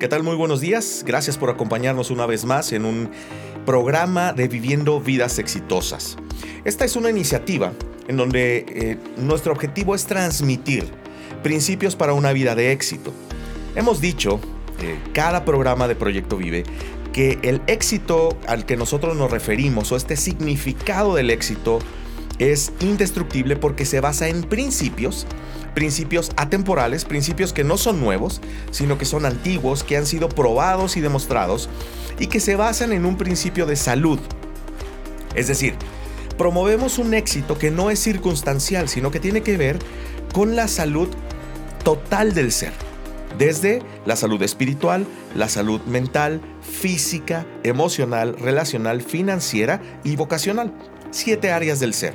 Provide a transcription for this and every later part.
¿Qué tal? Muy buenos días. Gracias por acompañarnos una vez más en un programa de Viviendo Vidas Exitosas. Esta es una iniciativa en donde eh, nuestro objetivo es transmitir principios para una vida de éxito. Hemos dicho, eh, cada programa de Proyecto Vive, que el éxito al que nosotros nos referimos o este significado del éxito es indestructible porque se basa en principios, principios atemporales, principios que no son nuevos, sino que son antiguos, que han sido probados y demostrados y que se basan en un principio de salud. Es decir, promovemos un éxito que no es circunstancial, sino que tiene que ver con la salud total del ser. Desde la salud espiritual, la salud mental, física, emocional, relacional, financiera y vocacional. Siete áreas del ser.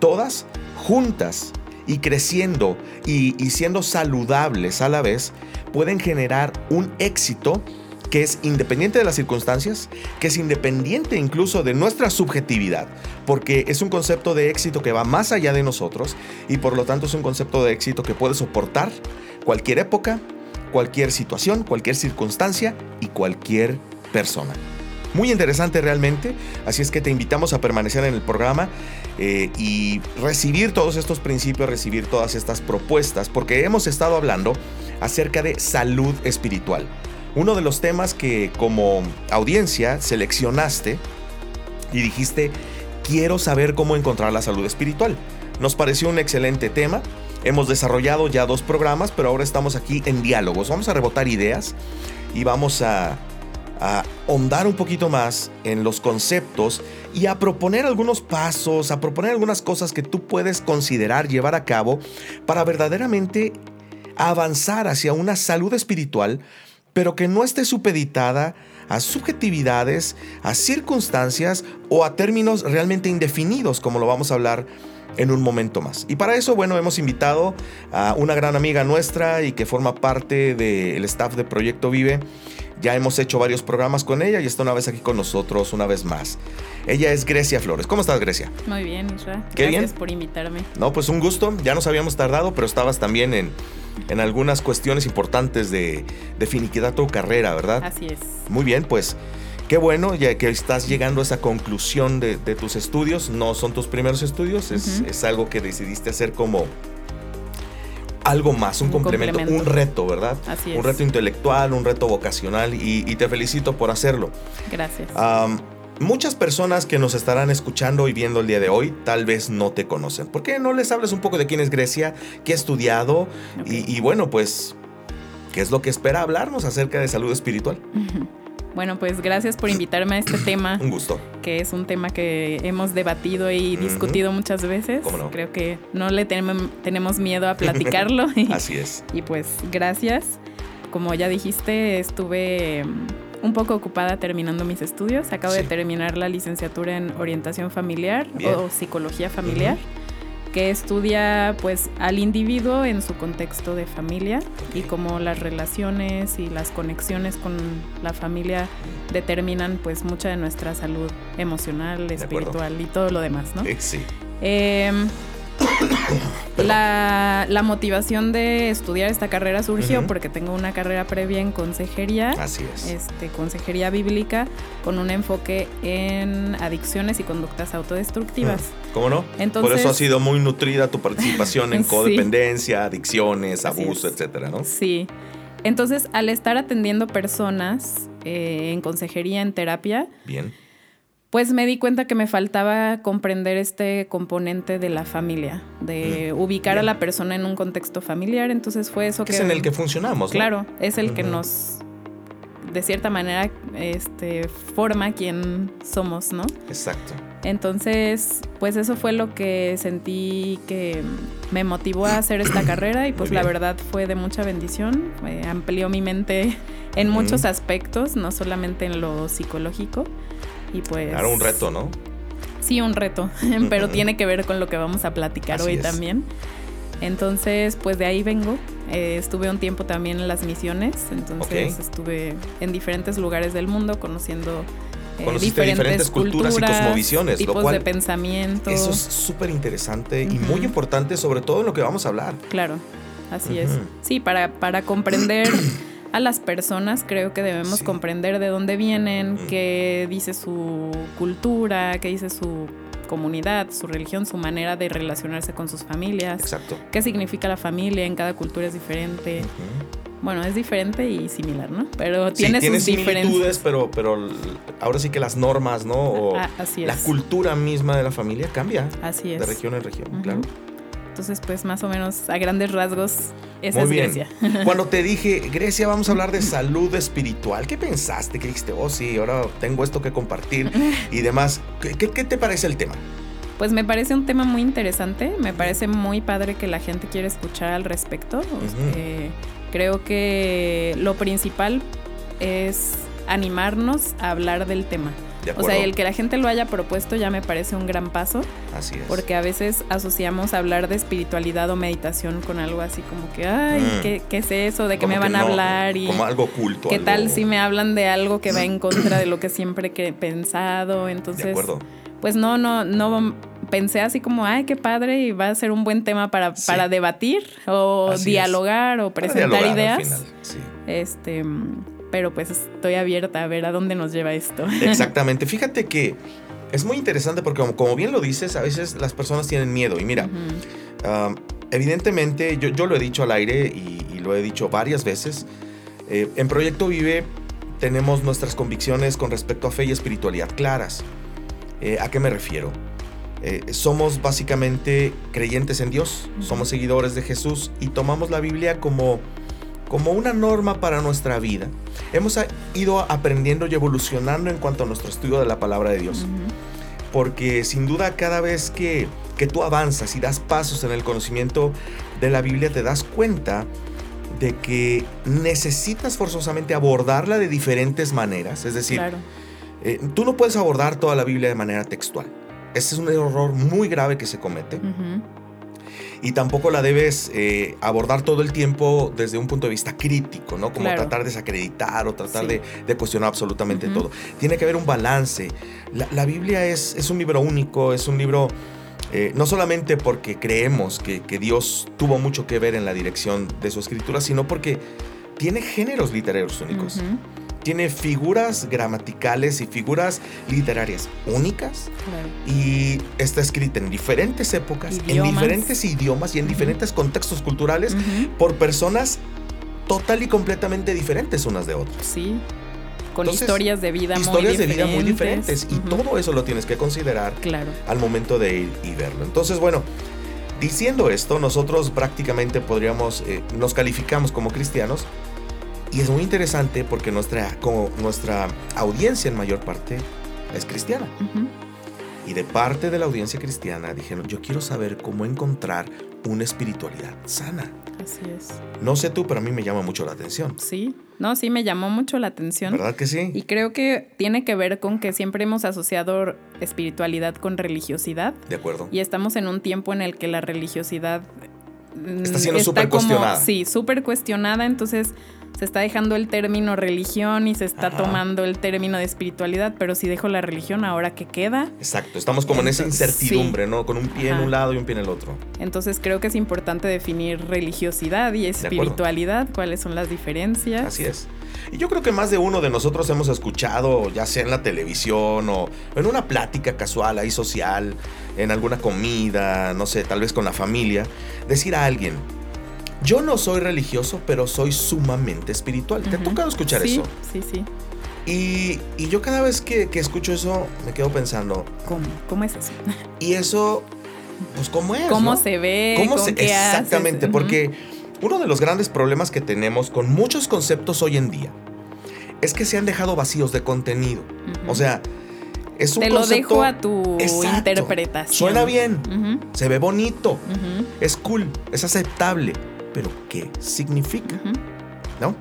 Todas juntas y creciendo y, siendo saludables a la vez, pueden generar un éxito que es independiente de las circunstancias, que es independiente incluso de nuestra subjetividad, porque es un concepto de éxito que va más allá de nosotros y por lo tanto es un concepto de éxito que puede soportar cualquier época, cualquier situación, cualquier circunstancia y cualquier persona. Muy interesante realmente, así es que te invitamos a permanecer en el programa eh, y recibir todos estos principios, recibir todas estas propuestas, porque hemos estado hablando acerca de salud espiritual. Uno de los temas que como audiencia seleccionaste y dijiste, quiero saber cómo encontrar la salud espiritual. Nos pareció un excelente tema. Hemos desarrollado ya dos programas, pero ahora estamos aquí en diálogos. Vamos a rebotar ideas y vamos a, a ahondar un poquito más en los conceptos y a proponer algunos pasos, a proponer algunas cosas que tú puedes considerar llevar a cabo para verdaderamente avanzar hacia una salud espiritual pero que no esté supeditada a subjetividades, a circunstancias o a términos realmente indefinidos, como lo vamos a hablar en un momento más. Y para eso, bueno, hemos invitado a una gran amiga nuestra y que forma parte del staff de Proyecto Vive. Ya hemos hecho varios programas con ella y está una vez aquí con nosotros, una vez más. Ella es Grecia Flores. ¿Cómo estás, Grecia? Muy bien, Isra. Qué Gracias por invitarme. No, pues un gusto. Ya nos habíamos tardado, pero estabas también en, en algunas cuestiones importantes de, de finiquidad tu carrera, ¿verdad? Así es. Muy bien, pues qué bueno ya que estás llegando a esa conclusión de, tus estudios. No son tus primeros estudios, es, algo que decidiste hacer como algo más, un, complemento, un reto, ¿verdad? Así es. Un reto intelectual, un reto vocacional y, te felicito por hacerlo. Gracias. Muchas personas que nos estarán escuchando y viendo el día de hoy tal vez no te conocen. ¿Por qué no les hablas un poco de quién es Grecia, qué ha estudiado y, bueno, pues, qué es lo que espera hablarnos acerca de salud espiritual? Bueno, pues gracias por invitarme a este tema. un gusto. Que es un tema que hemos debatido y discutido muchas veces. ¿Cómo no? Creo que no le tenemos miedo a platicarlo. Así es. Y pues gracias. Como ya dijiste, estuve un poco ocupada terminando mis estudios. Acabo de terminar la licenciatura en orientación familiar o psicología familiar, que estudia pues al individuo en su contexto de familia y cómo las relaciones y las conexiones con la familia determinan pues mucha de nuestra salud emocional, espiritual y todo lo demás, ¿no? Sí. Em, la, la, motivación de estudiar esta carrera surgió porque tengo una carrera previa en consejería. Así es. Este, consejería bíblica con un enfoque en adicciones y conductas autodestructivas. ¿Cómo no? Entonces, Por eso ha sido muy nutrida tu participación en codependencia, adicciones, abuso, etcétera, ¿no? Sí. Entonces, al estar atendiendo personas eh, en consejería, en terapia. Bien pues me di cuenta que me faltaba comprender este componente de la familia, de mm, ubicar a la persona en un contexto familiar. Entonces fue eso que... Es en el que funcionamos. Claro, es el que nos, de cierta manera, este, forma quien somos, ¿no? Exacto. Entonces, pues eso fue lo que sentí que me motivó a hacer esta carrera y pues la verdad fue de mucha bendición. amplió mi mente en muchos aspectos, no solamente en lo psicológico. Y pues... Era un reto, ¿no? Sí, un reto, pero tiene que ver con lo que vamos a platicar hoy también. Entonces, pues de ahí vengo. Eh, estuve un tiempo también en las misiones, entonces estuve en diferentes lugares del mundo conociendo eh, diferentes, culturas, y cosmovisiones, tipos de pensamiento. Eso es súper interesante y muy importante, sobre todo en lo que vamos a hablar. Claro, así es. Sí, para, para comprender a las personas, creo que debemos comprender de dónde vienen, qué dice su cultura, qué dice su comunidad, su religión, su manera de relacionarse con sus familias. Exacto. ¿Qué significa la familia? En cada cultura es diferente. Bueno, es diferente y similar, ¿no? Pero tiene, sí, tiene similitudes, pero, pero ahora sí que las normas, ¿no? O ah, así es. La cultura misma de la familia cambia. Así es. De región en región, claro. Entonces, pues más o menos a grandes rasgos, esa es Grecia. Cuando te dije, Grecia, vamos a hablar de salud espiritual, ¿qué pensaste? ¿Qué dijiste? Oh, sí, ahora tengo esto que compartir y demás. ¿Qué, te parece el tema? Pues me parece un tema muy interesante, me parece muy padre que la gente quiera escuchar al respecto. Este, creo que lo principal es animarnos a hablar del tema. O sea, el que la gente lo haya propuesto ya me parece un gran paso. Así es. Porque a veces asociamos hablar de espiritualidad o meditación con algo así como que, ay, mm. ¿qué, es eso? ¿De qué me van a hablar? Y como algo oculto. ¿Qué tal si me hablan de algo que va en contra de lo que siempre he pensado? Entonces, de acuerdo. pues no, no, no pensé así como, ay, qué padre, y va a ser un buen tema para, para debatir o dialogar o presentar ideas. Sí. Este pero pues estoy abierta a ver a dónde nos lleva esto. Exactamente. Fíjate que es muy interesante porque como, bien lo dices, a veces las personas tienen miedo. Y mira, evidentemente yo, lo he dicho al aire y, lo he dicho varias veces. Eh, en Proyecto Vive tenemos nuestras convicciones con respecto a fe y espiritualidad claras. Eh, ¿A qué me refiero? Eh, somos básicamente creyentes en Dios, somos seguidores de Jesús y tomamos la Biblia como como una norma para nuestra vida, hemos ido aprendiendo y evolucionando en cuanto a nuestro estudio de la palabra de Dios. Porque sin duda cada vez que, que tú avanzas y das pasos en el conocimiento de la Biblia, te das cuenta de que necesitas forzosamente abordarla de diferentes maneras. Es decir, eh, tú no puedes abordar toda la Biblia de manera textual. Ese es un error muy grave que se comete y tampoco la debes eh, abordar todo el tiempo desde un punto de vista crítico, ¿no? Como tratar de desacreditar o tratar de, cuestionar absolutamente todo. Tiene que haber un balance. La, Biblia es, es, un libro único, es un libro... Eh, no solamente porque creemos que, Dios tuvo mucho que ver en la dirección de su escritura, sino porque tiene géneros literarios únicos tiene figuras gramaticales y figuras literarias únicas y está escrita en diferentes épocas, en diferentes idiomas y en diferentes contextos culturales por personas total y completamente diferentes unas de otras. Sí. Con historias de vida historias de vida muy diferentes y todo eso lo tienes que considerar claro. al momento de ir y verlo. Entonces, bueno, diciendo esto, nosotros prácticamente podríamos, eh, nos calificamos como cristianos y es muy interesante porque nuestra, como nuestra audiencia en mayor parte es cristiana. Y de parte de la audiencia cristiana dijeron, yo quiero saber cómo encontrar una espiritualidad sana. Así es. No sé tú, pero a mí me llama mucho la atención. Sí, no, sí, me llamó mucho la atención. ¿Verdad que sí? Y creo que tiene que ver con que siempre hemos asociado espiritualidad con religiosidad. De acuerdo. Y estamos en un tiempo en el que la religiosidad está siendo súper cuestionada. Sí, súper cuestionada. Entonces se está dejando el término religión y se está tomando el término de espiritualidad, pero si dejo la religión, ¿ahora qué queda? Exacto, estamos como en esa incertidumbre, ¿no? Con un pie en un lado y un pie en el otro. Entonces creo que es importante definir religiosidad y espiritualidad, cuáles son las diferencias. Así es. Y yo creo que más de uno de nosotros hemos escuchado, ya sea en la televisión o en una plática casual ahí social, en alguna comida, no sé, tal vez con la familia, decir a alguien, yo no soy religioso, pero soy sumamente espiritual. ¿Te ha tocado escuchar eso? Sí, sí. Y, y yo cada vez que, que, escucho eso me quedo pensando. ¿Cómo? ¿Cómo es eso? Y eso, pues, ¿cómo es? ¿Cómo se ve? ¿Cómo se, exactamente, porque uno de los grandes problemas que tenemos con muchos conceptos hoy en día es que se han dejado vacíos de contenido. O sea, es un Te lo dejo a tu interpretación. Suena bien, se ve bonito, es cool, es aceptable pero ¿qué significa? ¿No?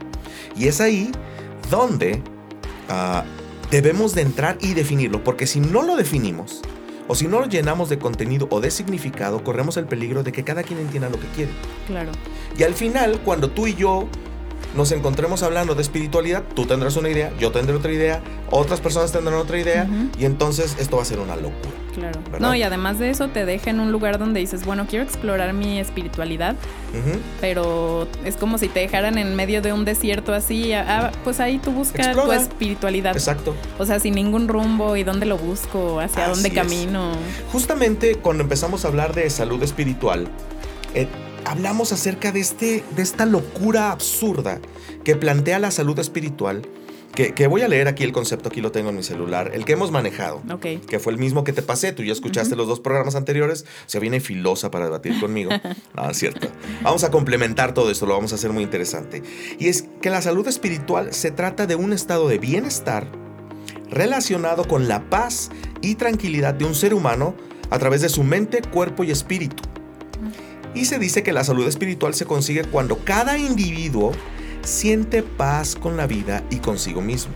Y es ahí donde ah, debemos de entrar y definirlo, porque si no lo definimos, o si no lo llenamos de contenido o de significado, corremos el peligro de que cada quien entienda lo que quiere. Claro. Y al final, cuando tú y yo nos encontremos hablando de espiritualidad, tú tendrás una idea, yo tendré otra idea, otras personas tendrán otra idea y entonces esto va a ser una locura. Claro. No, y además de eso te deja en un lugar donde dices, bueno, quiero explorar mi espiritualidad, pero es como si te dejaran en medio de un desierto así, ah, pues ahí tú buscas tu espiritualidad. Exacto. O sea, sin ningún rumbo y dónde lo busco, hacia dónde camino. Justamente cuando empezamos a hablar de salud espiritual, eh, hablamos acerca de, este, de esta locura absurda que plantea la salud espiritual. Que, voy a leer aquí el concepto, aquí lo tengo en mi celular, el que hemos manejado, que fue el mismo que te pasé, tú ya escuchaste los dos programas anteriores, o sea, viene filosa para debatir conmigo. es cierto. Vamos a complementar todo esto, lo vamos a hacer muy interesante. Y es que la salud espiritual se trata de un estado de bienestar relacionado con la paz y tranquilidad de un ser humano a través de su mente, cuerpo y espíritu. Y se dice que la salud espiritual se consigue cuando cada individuo siente paz con la vida y consigo mismo.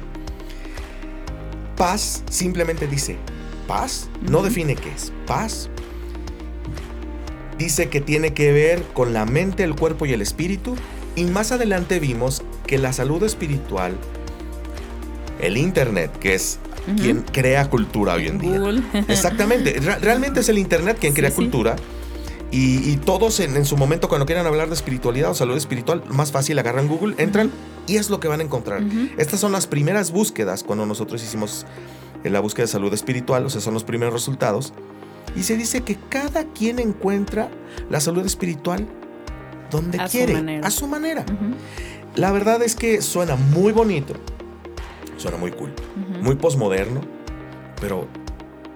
Paz simplemente dice paz, no define qué es paz. Dice que tiene que ver con la mente, el cuerpo y el espíritu. Y más adelante vimos que la salud espiritual, el Internet, que es quien crea cultura hoy en día. Exactamente, realmente es el Internet quien crea cultura. Y, todos en, su momento, cuando quieran hablar de espiritualidad o salud espiritual, más fácil agarran Google, entran y es lo que van a encontrar. Estas son las primeras búsquedas cuando nosotros hicimos eh, la búsqueda de salud espiritual, o sea, son los primeros resultados. Y se dice que cada quien encuentra la salud espiritual donde quiere, a su manera. La verdad es que suena muy bonito, suena muy cool, muy posmoderno, pero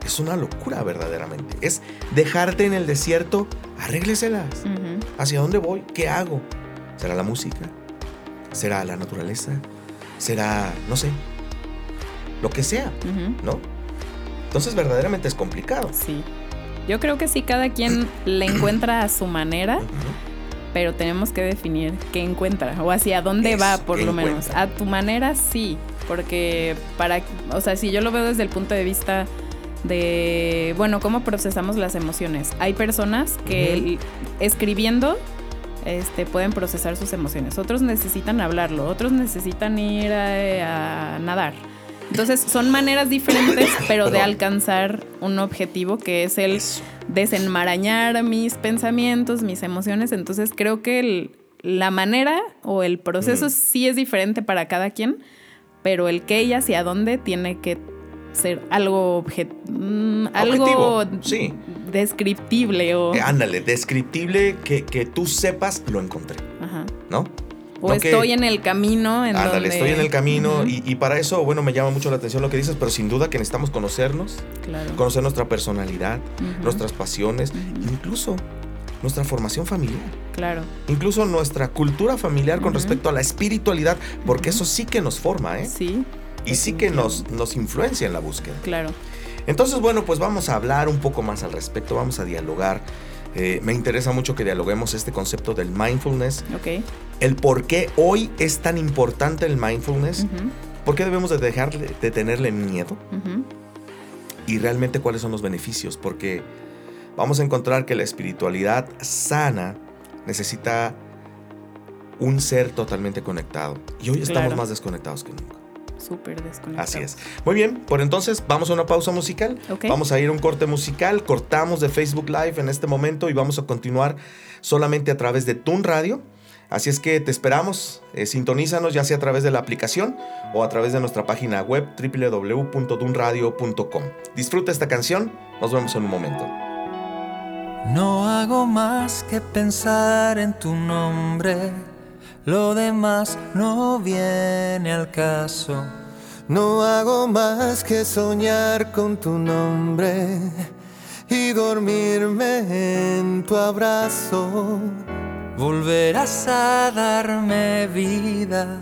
es una locura verdaderamente. Es dejarte en el desierto, arrégleselas. ¿Hacia dónde voy? ¿Qué hago? ¿Será la música? ¿Será la naturaleza? ¿Será, no sé, lo que sea? ¿No? Entonces verdaderamente es complicado. Sí. Yo creo que sí, cada quien le encuentra a su manera, pero tenemos que definir qué encuentra o hacia dónde va, por lo menos. A tu manera, sí, porque para, o sea, si yo lo veo desde el punto de vista de, bueno, cómo procesamos las emociones. Hay personas que escribiendo este, pueden procesar sus emociones, otros necesitan hablarlo, otros necesitan ir a, nadar. Entonces son maneras diferentes, pero de alcanzar un objetivo que es el desenmarañar mis pensamientos, mis emociones. Entonces creo que la manera o el proceso sí es diferente para cada quien, pero el qué y hacia dónde tiene que ser algo, mm, algo sí. descriptible o... Eh, ándale, descriptible que, tú sepas, lo encontré. Ajá. ¿No? O estoy en el camino. En ándale, estoy en el camino y, para eso, bueno, me llama mucho la atención lo que dices, pero sin duda que necesitamos conocernos, conocer nuestra personalidad, nuestras pasiones, incluso nuestra formación familiar. Claro. Incluso nuestra cultura familiar con respecto a la espiritualidad, porque eso sí que nos forma, ¿eh? Sí y sí que nos, nos influencia en la búsqueda. Claro. Entonces, bueno, pues vamos a hablar un poco más al respecto, vamos a dialogar. Eh, me interesa mucho que dialoguemos este concepto del mindfulness. Ok. El por qué hoy es tan importante el mindfulness. ¿Por qué debemos de dejar de tenerle miedo? Y realmente cuáles son los beneficios. Porque vamos a encontrar que la espiritualidad sana necesita un ser totalmente conectado. Y hoy estamos más desconectados que nunca súper desconectado. Así es. Muy bien, por entonces vamos a una pausa musical. Vamos a ir a un corte musical. Cortamos de Facebook Live en este momento y vamos a continuar solamente a través de Tun Radio. Así es que te esperamos, eh, sintonízanos ya sea a través de la aplicación o a través de nuestra página web www.dunradio.com. Disfruta esta canción, nos vemos en un momento. No hago más que pensar en tu nombre lo demás no viene al caso. No hago más que soñar con tu nombre y dormirme en tu abrazo. Volverás a darme vida,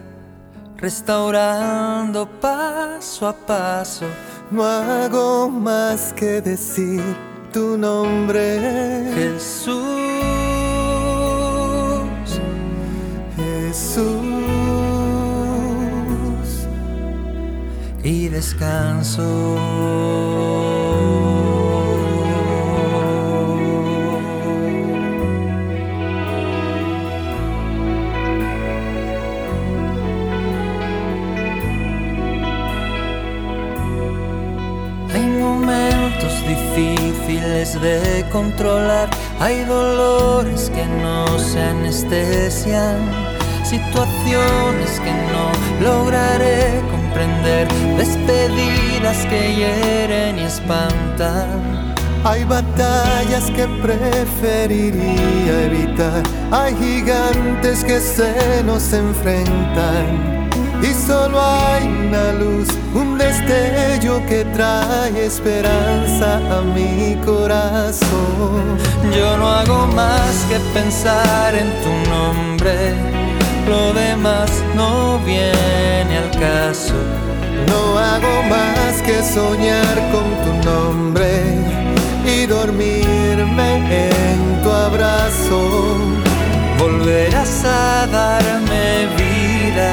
restaurando paso a paso. No hago más que decir tu nombre, Jesús. Jesús. Y descanso. Hay momentos difíciles de controlar, hay dolores que no se anestesian situaciones que no lograré comprender, despedidas que hieren y espantan. Hay batallas que preferiría evitar, hay gigantes que se nos enfrentan y solo hay una luz, un destello que trae esperanza a mi corazón. Yo no hago más que pensar en tu nombre, lo demás no viene al caso. No hago más que soñar con tu nombre y dormirme en tu abrazo. Volverás a darme vida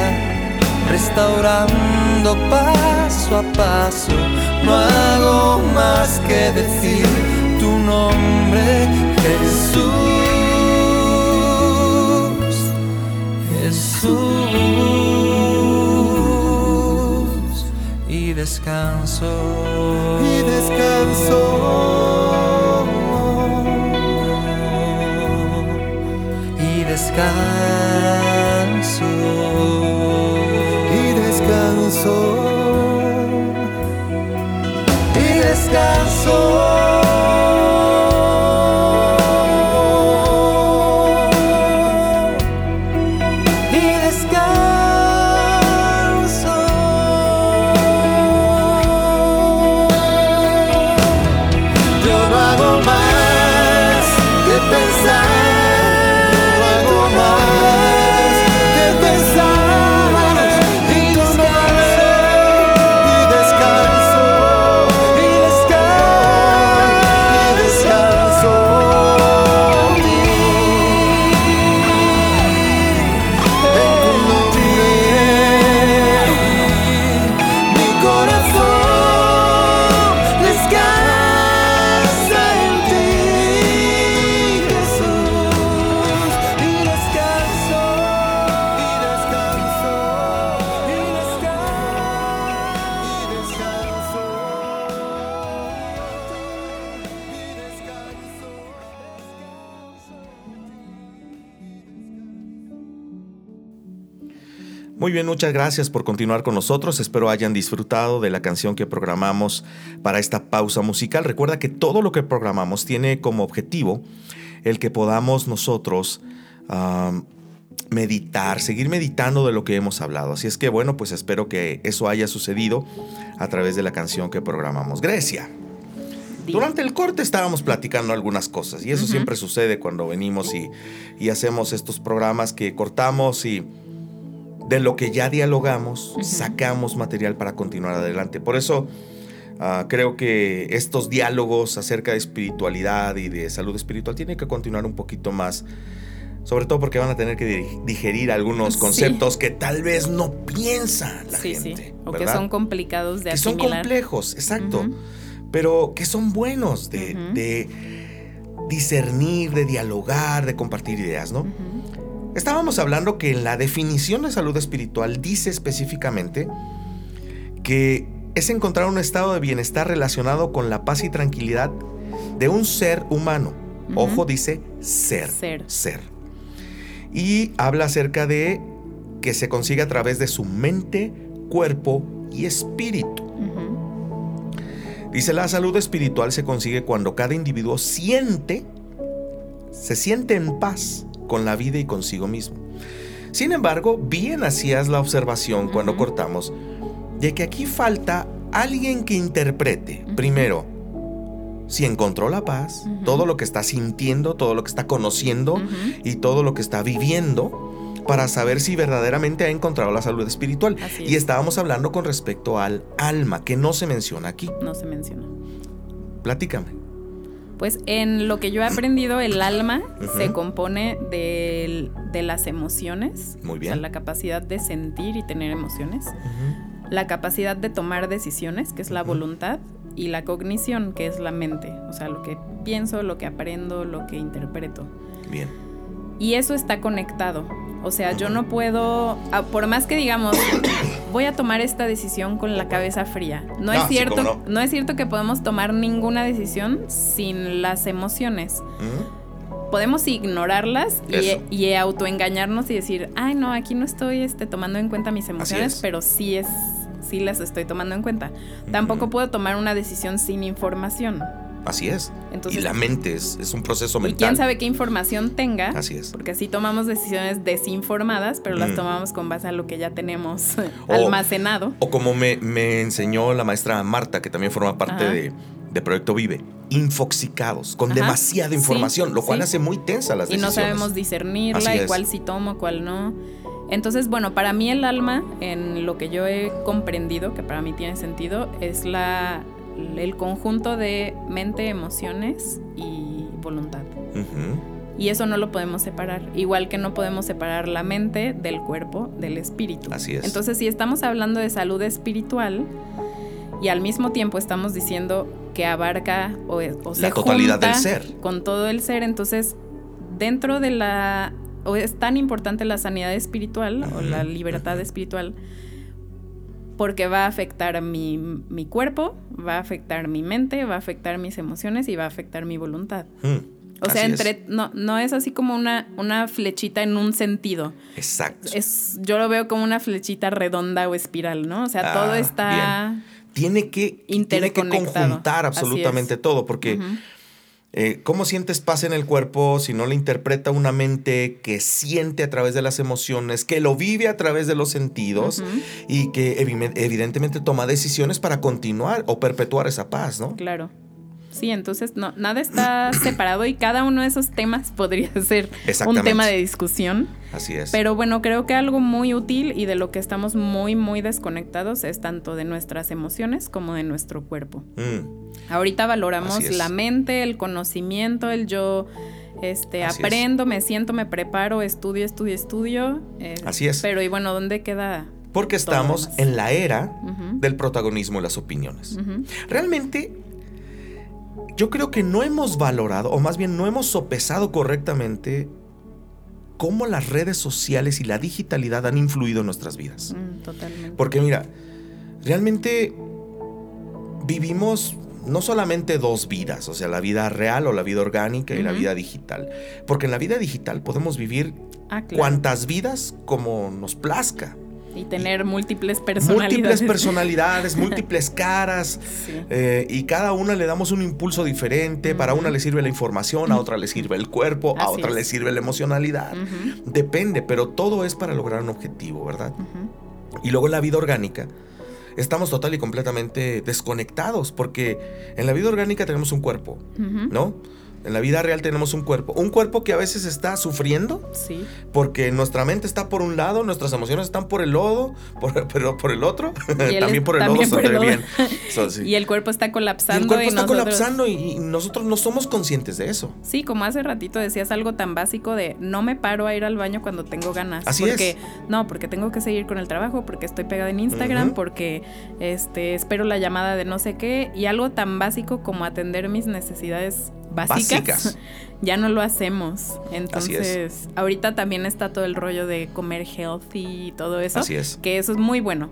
restaurando paso a paso. No hago más que decir tu nombre, Jesús. Jesús. Y descanso. Y descanso. Y descanso y descanso. Muy bien, muchas gracias por continuar con nosotros. Espero hayan disfrutado de la canción que programamos para esta pausa musical. Recuerda que todo lo que programamos tiene como objetivo el que podamos nosotros meditar, seguir meditando de lo que hemos hablado. Así es que bueno, pues espero que eso haya sucedido a través de la canción que programamos. Grecia. Durante el corte estábamos platicando algunas cosas y eso siempre sucede cuando venimos y, y hacemos estos programas que cortamos y de lo que ya dialogamos, sacamos material para continuar adelante. Por eso ah, creo que estos diálogos acerca de espiritualidad y de salud espiritual tienen que continuar un poquito más. Sobre todo porque van a tener que digerir algunos conceptos que tal vez no piensa la gente. O que son complicados de que Son complejos, exacto. Pero que son buenos de, de, discernir, de dialogar, de compartir ideas, ¿no? Estábamos hablando que en la definición de salud espiritual dice específicamente que es encontrar un estado de bienestar relacionado con la paz y tranquilidad de un ser humano. Ojo, dice ser, ser. Ser. Y habla acerca de que se consigue a través de su mente, cuerpo y espíritu. Dice la salud espiritual se consigue cuando cada individuo siente, se siente en paz con la vida y consigo mismo. Sin embargo, bien hacías la observación cuando cortamos de que aquí falta alguien que interprete, primero, si encontró la paz, todo lo que está sintiendo, todo lo que está conociendo y todo lo que está viviendo para saber si verdaderamente ha encontrado la salud espiritual. Y estábamos hablando con respecto al alma, que no se menciona aquí. No se menciona. Platícame. Pues en lo que yo he aprendido, el alma se compone de, las emociones. Muy bien. la capacidad de sentir y tener emociones. La capacidad de tomar decisiones, que es la voluntad. Y la cognición, que es la mente. O sea, lo que pienso, lo que aprendo, lo que interpreto. Bien. Y eso está conectado. O sea, yo no puedo, ah, por más que digamos, voy a tomar esta decisión con la cabeza fría. No, es cierto, no. es cierto que podemos tomar ninguna decisión sin las emociones. Podemos ignorarlas y, autoengañarnos y decir, ay no, aquí no estoy este, tomando en cuenta mis emociones, pero sí es, sí las estoy tomando en cuenta. Tampoco puedo tomar una decisión sin información. Así es. y la mente es, un proceso mental. Y quién sabe qué información tenga. Así es. Porque así tomamos decisiones desinformadas, pero las mm. tomamos con base a lo que ya tenemos almacenado. O como me, enseñó la maestra Marta, que también forma parte de, Proyecto Vive, infoxicados, con demasiada información, lo cual hace muy tensa las decisiones. Y no sabemos discernirla y cuál sí tomo, cuál no. Entonces, bueno, para mí el alma, en lo que yo he comprendido, que para mí tiene sentido, es la el conjunto de mente, emociones y voluntad. Y eso no lo podemos separar, igual que no podemos separar la mente del cuerpo, del espíritu. Así es. Entonces, si estamos hablando de salud espiritual y al mismo tiempo estamos diciendo que abarca o, se la totalidad del ser con todo el ser, entonces dentro de la o es tan importante la sanidad espiritual o la libertad espiritual porque va a afectar mi, mi, cuerpo, va a afectar mi mente, va a afectar mis emociones y va a afectar mi voluntad. Hmm, o sea, entre no, no es así como una, una flechita en un sentido. Exacto. Es, yo lo veo como una flechita redonda o espiral, ¿no? O sea, todo ah, está tiene que, tiene que conjuntar absolutamente todo, porque eh, ¿Cómo sientes paz en el cuerpo si no le interpreta una mente que siente a través de las emociones, que lo vive a través de los sentidos y que evidentemente toma decisiones para continuar o perpetuar esa paz, ¿no? Claro. Sí, entonces no, nada está separado y cada uno de esos temas podría ser un tema de discusión. Así es. Pero bueno, creo que algo muy útil y de lo que estamos muy, muy desconectados es tanto de nuestras emociones como de nuestro cuerpo. Mm. Ahorita valoramos la mente, el conocimiento, el yo este, aprendo, me siento, me preparo, estudio, estudio, estudio. Eh, Así es. Pero y bueno, ¿dónde queda? Porque estamos en la era del protagonismo y las opiniones. Realmente yo creo que no hemos valorado, o más bien no hemos sopesado correctamente cómo las redes sociales y la digitalidad han influido en nuestras vidas. Mm, totalmente. Porque mira, realmente vivimos no solamente dos vidas, o sea, la vida real o la vida orgánica y la vida digital. Porque en la vida digital podemos vivir ah, cuantas vidas como nos plazca. Y tener múltiples personalidades. Múltiples personalidades, múltiples caras. Eh, y cada una le damos un impulso diferente. Para una le sirve la información, a otra le sirve el cuerpo, a otra le sirve la emocionalidad. Depende, pero todo es para lograr un objetivo, ¿verdad? Y luego la vida orgánica estamos total y completamente desconectados porque en la vida orgánica tenemos un cuerpo, ¿no? En la vida real tenemos un cuerpo. Un cuerpo que a veces está sufriendo. Sí. Porque nuestra mente está por un lado, nuestras emociones están por el lodo, pero por el otro. también por el lodo se bien. Y el cuerpo está colapsando. Y el cuerpo está colapsando y, nosotros no somos conscientes de eso. Sí, como hace ratito decías algo tan básico de no me paro a ir al baño cuando tengo ganas. Así porque, No, porque tengo que seguir con el trabajo, porque estoy pegada en Instagram, porque este, espero la llamada de no sé qué. Y algo tan básico como atender mis necesidades básicas, ya no lo hacemos. Entonces, ahorita también está todo el rollo de comer healthy y todo eso. Así es. Que eso es muy bueno.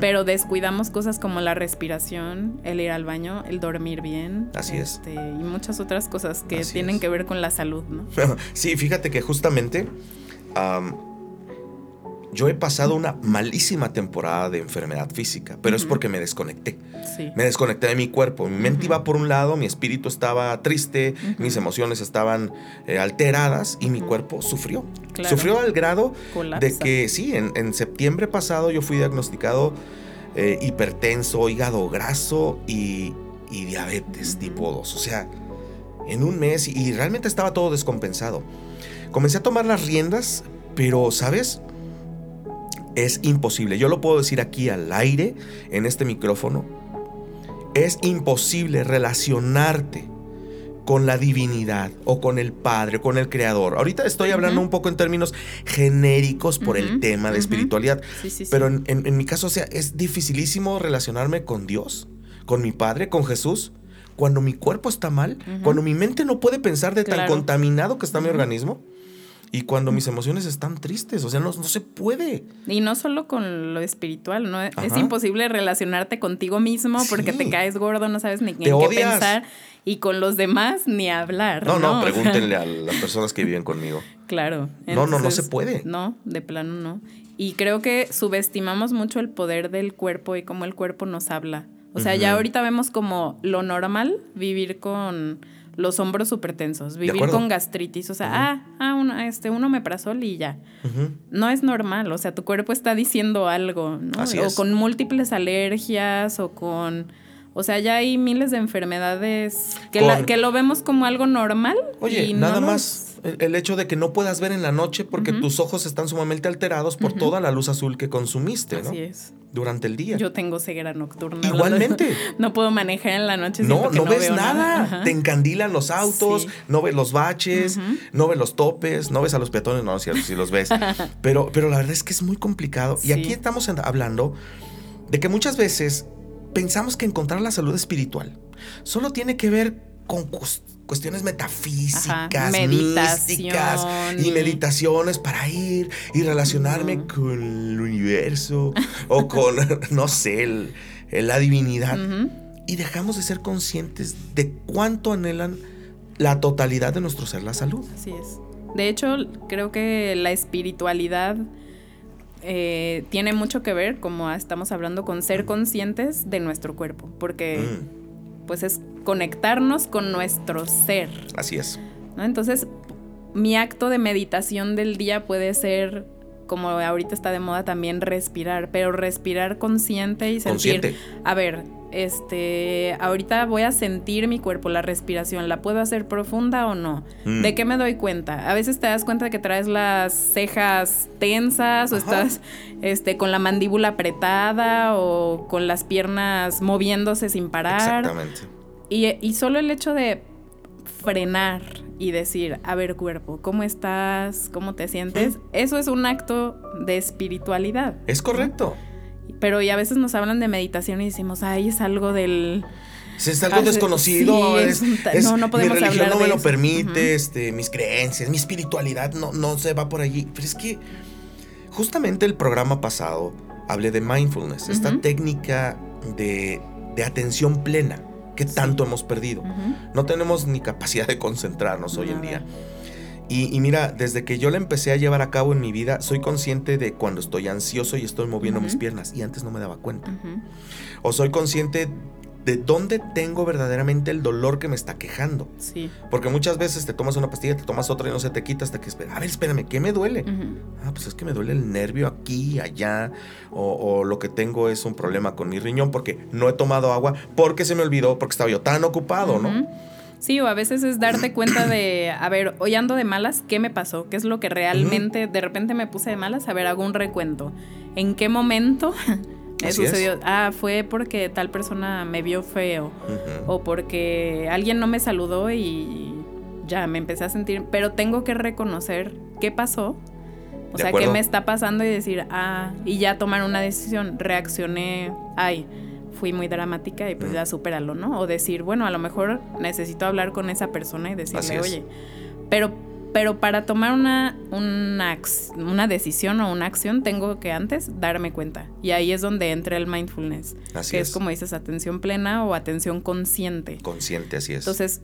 Pero descuidamos cosas como la respiración, el ir al baño, el dormir bien. Así es. Este, y muchas otras cosas que tienen que ver con la salud, ¿no? sí, fíjate que justamente yo he pasado una malísima temporada de enfermedad física, pero es porque me desconecté. Me desconecté de mi cuerpo. Mi mente iba por un lado, mi espíritu estaba triste, mis emociones estaban eh, alteradas y mi cuerpo sufrió. Sufrió al grado de que, sí, en, septiembre pasado yo fui diagnosticado eh, hipertenso, hígado graso y, diabetes tipo 2. O sea, en un mes y realmente estaba todo descompensado. Comencé a tomar las riendas, pero, ¿sabes? Es imposible. Yo lo puedo decir aquí al aire, en este micrófono. Es imposible relacionarte con la divinidad o con el Padre, con el Creador. Ahorita estoy hablando un poco en términos genéricos por el tema de espiritualidad, pero en, mi caso, o sea, es dificilísimo relacionarme con Dios, con mi Padre, con Jesús, cuando mi cuerpo está mal, cuando mi mente no puede pensar de tan contaminado que está mi organismo. Y cuando mis emociones están tristes, o sea, no, no se puede. Y no solo con lo espiritual, ¿no? Es imposible relacionarte contigo mismo porque te caes gordo, no sabes ni en qué pensar. Y con los demás ni hablar. No, no, pregúntenle a las personas que viven conmigo. Claro. no, no, no se puede. No, de plano no. Y creo que subestimamos mucho el poder del cuerpo y cómo el cuerpo nos habla. O sea, ya ahorita vemos como lo normal vivir con los hombros súper tensos, vivir con gastritis, o sea, ah, ah, uno, este, uno me prazol y ya. No es normal, o sea, tu cuerpo está diciendo algo, ¿no? o con múltiples alergias o con... O sea, ya hay miles de enfermedades que, que lo vemos como algo normal. Oye, y nada más el hecho de que no puedas ver en la noche porque tus ojos están sumamente alterados por toda la luz azul que consumiste, ¿no? Así es durante el día. Yo tengo ceguera nocturna. Igualmente. No puedo manejar en la noche. No, no, ves nada. Te encandilan los autos, no ves los baches, no ves los topes, no ves a los peatones, no, cierto, si los ves. pero, pero la verdad es que es muy complicado. Y aquí estamos hablando de que muchas veces pensamos que encontrar la salud espiritual solo tiene que ver con cuestiones metafísicas, místicas y meditaciones para ir y relacionarme con el universo o con, no sé, la divinidad. Y dejamos de ser conscientes de cuánto anhelan la totalidad de nuestro ser, la salud. Así es. De hecho, creo que la espiritualidad eh, tiene mucho que ver, como estamos hablando, con ser conscientes de nuestro cuerpo, porque mm. Pues es conectarnos con nuestro ser. Así es. Entonces, mi acto de meditación del día puede ser, como ahorita está de moda también, respirar, pero respirar consciente y sentir, a ver, este, ahorita voy a sentir mi cuerpo, la respiración, ¿la puedo hacer profunda o no? Mm. ¿De qué me doy cuenta? A veces te das cuenta de que traes las cejas tensas o estás este, con la mandíbula apretada o con las piernas moviéndose sin parar. Exactamente. Y, y solo el hecho de frenar y decir, a ver cuerpo, ¿cómo estás? ¿Cómo te sientes? Eso es un acto de espiritualidad. Es correcto. Pero y a veces nos hablan de meditación y decimos, ay, es algo del... Es algo desconocido. es, no, no podemos mi religión no me lo permite, este, mis creencias, mi espiritualidad no, no se va por allí. Pero es que justamente el programa pasado hablé de mindfulness, esta técnica de, de, atención plena que tanto hemos perdido. No tenemos ni capacidad de concentrarnos hoy en día. Y, mira, desde que yo la empecé a llevar a cabo en mi vida, soy consciente de cuando estoy ansioso y estoy moviendo mis piernas y antes no me daba cuenta. O soy consciente de dónde tengo verdaderamente el dolor que me está quejando. Sí. Porque muchas veces te tomas una pastilla, te tomas otra y no se te quita hasta que espera. A ver, espérame, ¿qué me duele? Ah, pues es que me duele el nervio aquí, allá. O, o, lo que tengo es un problema con mi riñón porque no he tomado agua, porque se me olvidó, porque estaba yo tan ocupado, ¿no? Sí, o a veces es darte cuenta de, a ver, hoy ando de malas, ¿qué me pasó? ¿Qué es lo que realmente, de repente me puse de malas? A ver, hago un recuento. ¿En qué momento sucedió? Ah, fue porque tal persona me vio feo. O porque alguien no me saludó y ya me empecé a sentir. Pero tengo que reconocer qué pasó. O sea, qué me está pasando y decir, ah, y ya tomar una decisión. Reaccioné, ay fui muy dramática y pues ya supéralo, ¿no? O decir, bueno, a lo mejor necesito hablar con esa persona y decirle, oye, pero, pero para tomar una, una, una, decisión o una acción tengo que antes darme cuenta. Y ahí es donde entra el mindfulness, que es. como dices, atención plena o atención consciente. Consciente, así es. Entonces,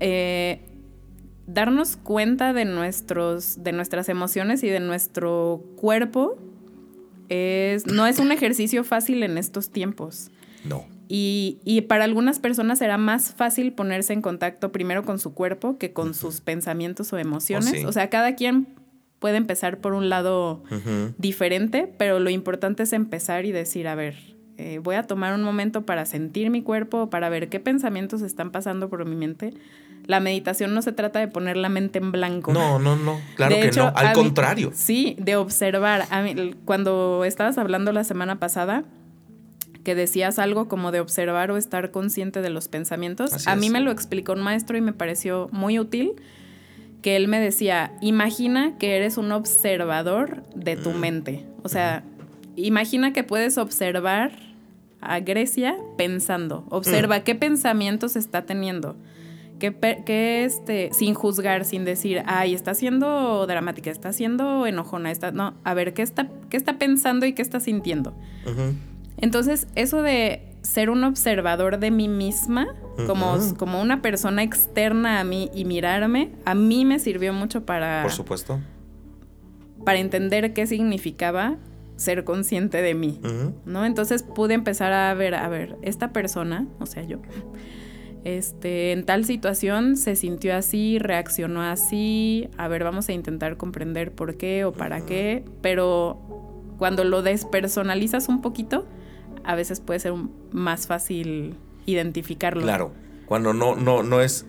eh, darnos cuenta de, nuestros, de nuestras emociones y de nuestro cuerpo no es un ejercicio fácil en estos tiempos. No. Y, para algunas personas será más fácil ponerse en contacto primero con su cuerpo que con sus pensamientos o emociones. Oh, o sea, cada quien puede empezar por un lado diferente, pero lo importante es empezar y decir, a ver, eh, voy a tomar un momento para sentir mi cuerpo, para ver qué pensamientos están pasando por mi mente la meditación no se trata de poner la mente en blanco. No, no, no. Claro que no. Al contrario. sí, de observar. A mí, cuando estabas hablando la semana pasada, que decías algo como de observar o estar consciente de los pensamientos, a mí me lo explicó un maestro y me pareció muy útil que él me decía, imagina que eres un observador de tu mm. mente. O sea, imagina que puedes observar a Grecia pensando. Observa mm. qué pensamientos está teniendo que, este, sin juzgar, sin decir, ay, está siendo dramática, está siendo enojona, está, no, a ver, ¿qué está, qué está pensando y qué está sintiendo? Entonces, eso de ser un observador de mí misma, como, como una persona externa a mí y mirarme, a mí me sirvió mucho para... Por supuesto. Para entender qué significaba ser consciente de mí, ¿no? Entonces pude empezar a ver, a ver, esta persona, o sea, yo, este, en tal situación se sintió así, reaccionó así, a ver, vamos a intentar comprender por qué o para qué, pero cuando lo despersonalizas un poquito, a veces puede ser más fácil identificarlo. Claro, cuando no, no, no es,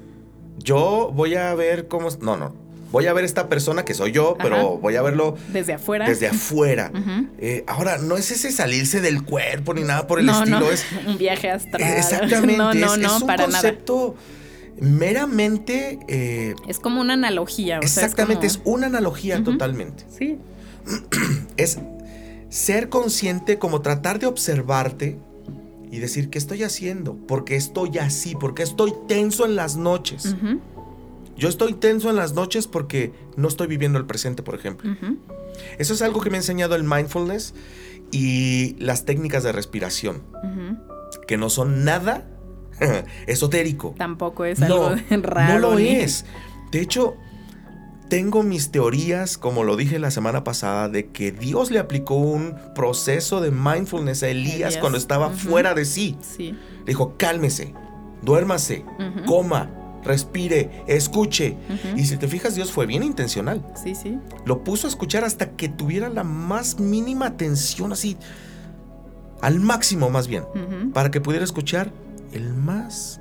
yo voy a ver cómo, no, no, voy a ver esta persona que soy yo, pero voy a verlo desde afuera. Desde afuera. Eh, ahora, no es ese salirse del cuerpo ni nada por el estilo. No. Es un viaje astral. Exactamente. No, no, no, es un para concepto meramente. Eh, es como una analogía. exactamente, es, una analogía totalmente. Sí. es ser consciente, como tratar de observarte y decir, ¿qué estoy haciendo? ¿Por qué estoy así? ¿Por qué estoy tenso en las noches? Yo estoy tenso en las noches porque no estoy viviendo el presente, por ejemplo. Eso es algo que me ha enseñado el mindfulness y las técnicas de respiración, que no son nada esotérico. Tampoco es algo raro. No lo es. De hecho, tengo mis teorías, como lo dije la semana pasada, de que Dios le aplicó un proceso de mindfulness a Elías, cuando estaba fuera de sí. sí. Le dijo, cálmese, duérmase, coma, respire, escuche. Y si te fijas, Dios fue bien intencional. Sí, sí. Lo puso a escuchar hasta que tuviera la más mínima atención, así, al máximo más bien, para que pudiera escuchar el más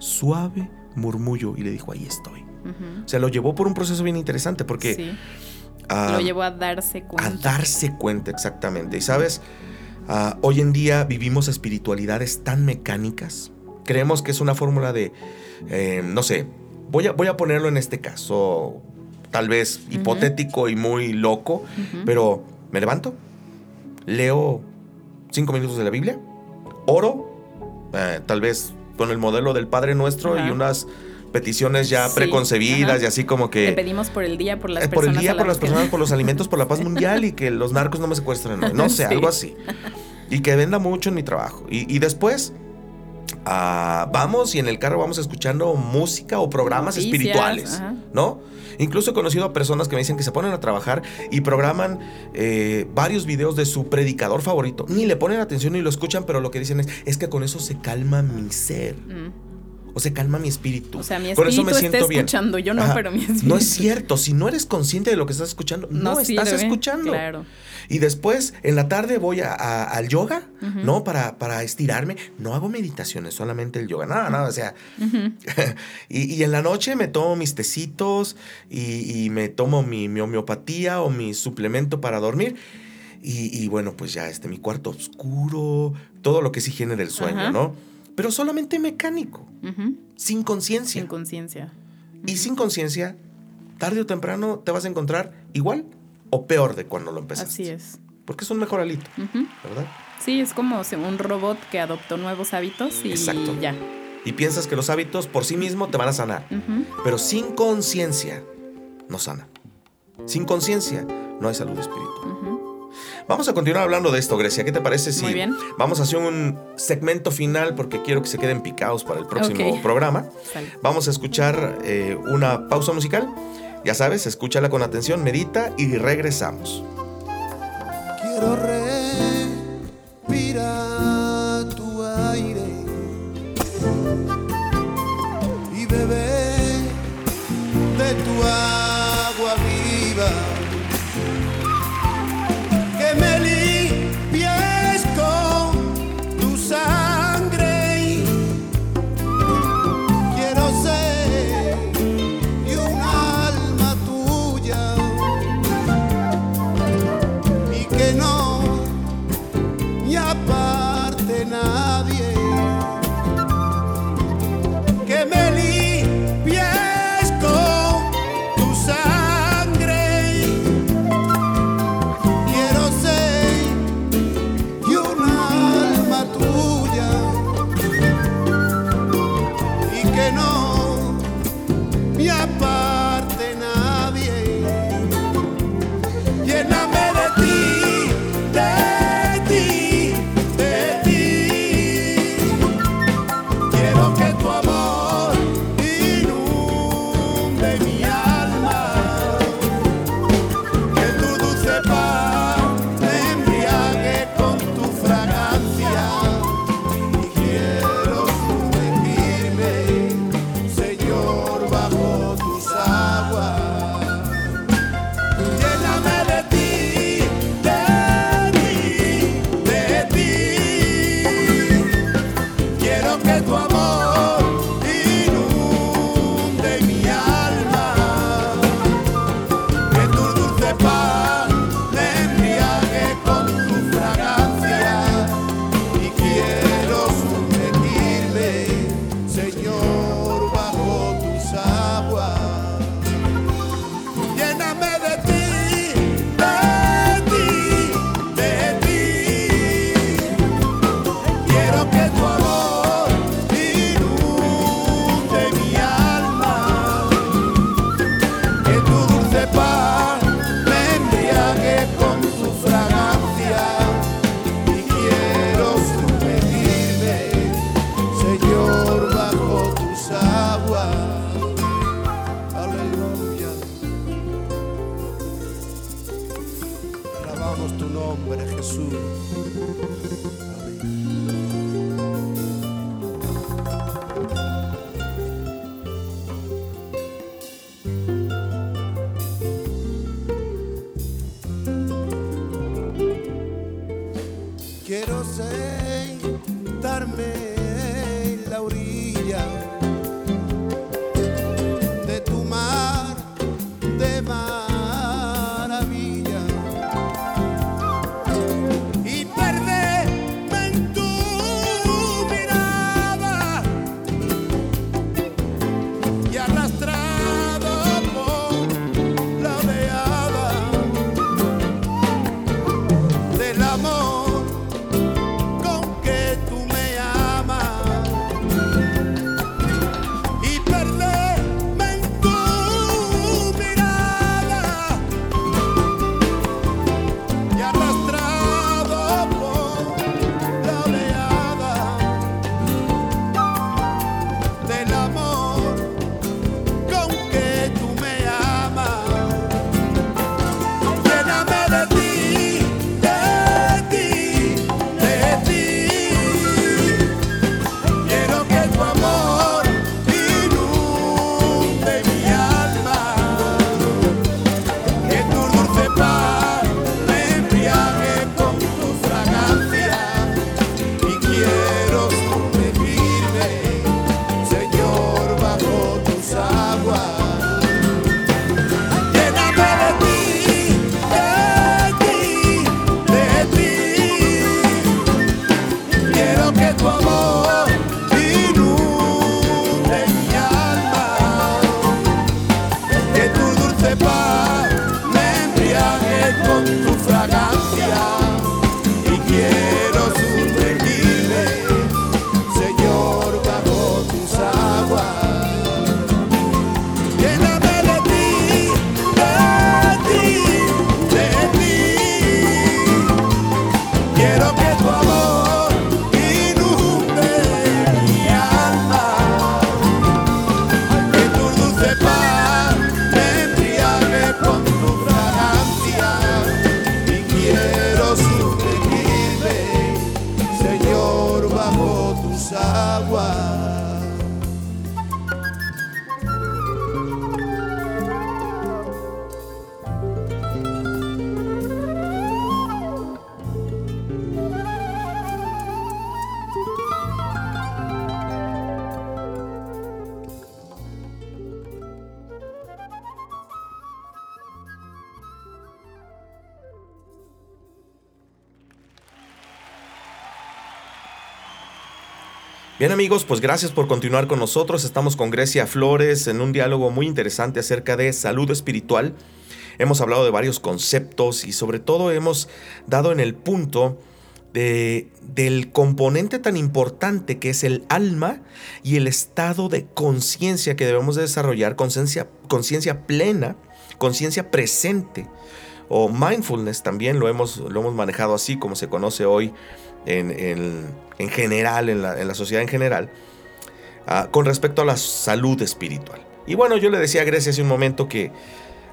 suave murmullo. Y le dijo, ahí estoy. O sea, lo llevó por un proceso bien interesante porque... Sí. Ah, lo llevó a darse cuenta. A darse cuenta, exactamente. Y sabes, ah, hoy en día vivimos espiritualidades tan mecánicas. Creemos que es una fórmula de eh, no sé, voy a, voy a ponerlo en este caso, tal vez hipotético y muy loco, pero me levanto, leo cinco minutos de la Biblia, oro, eh, tal vez con el modelo del Padre Nuestro y unas peticiones ya preconcebidas y así como que... Le pedimos por el día, por las personas. Por el día, por las personas, por los alimentos, por la paz mundial y que los narcos no me secuestren. No, sé, algo así. Y que venda mucho en mi trabajo. y después Ah, vamos y en el carro vamos escuchando música o programas espirituales, ¿no? Incluso he conocido a personas que me dicen que se ponen a trabajar y programan eh, varios videos de su predicador favorito. Ni le ponen atención ni lo escuchan, pero lo que dicen es, es que con eso se calma mi ser. Mm. O se calma mi espíritu. O sea, mi espíritu Con eso me siento está escuchando, yo no, pero mi espíritu. No es cierto. Si no eres consciente de lo que estás escuchando, no, estás escuchando. Claro. Y después, en la tarde, voy a, al yoga, ¿no? Para, para estirarme. No hago meditaciones, solamente el yoga. Nada, nada, o sea. y, en la noche me tomo mis tecitos y, me tomo mi, homeopatía o mi suplemento para dormir. Y, bueno, pues ya este, mi cuarto oscuro, todo lo que es higiene del sueño, ¿no? Pero solamente mecánico, sin conciencia. Sin conciencia. Y sin conciencia, tarde o temprano te vas a encontrar igual o peor de cuando lo empezaste. Así es. Porque es un mejor alito, ¿verdad? Sí, es como un robot que adoptó nuevos hábitos y Exacto. ya. Y piensas que los hábitos por sí mismos te van a sanar. Pero sin conciencia no sana. Sin conciencia no hay salud espiritual. Vamos a continuar hablando de esto, Grecia. ¿Qué te parece si Muy bien. vamos a hacer un segmento final porque quiero que se queden picados para el próximo programa? Vamos a escuchar eh, una pausa musical ya sabes, escúchala con atención, medita y regresamos. Quiero respirar en Bien amigos, pues gracias por continuar con nosotros. Estamos con Grecia Flores en un diálogo muy interesante acerca de salud espiritual. Hemos hablado de varios conceptos y sobre todo hemos dado en el punto de, del componente tan importante que es el alma y el estado de conciencia que debemos de desarrollar, conciencia conciencia plena, conciencia presente o mindfulness también lo hemos, lo hemos manejado así como se conoce hoy en, en, en general, en la, en la, sociedad en general, uh, con respecto a la salud espiritual. Y bueno, yo le decía a Grecia hace un momento que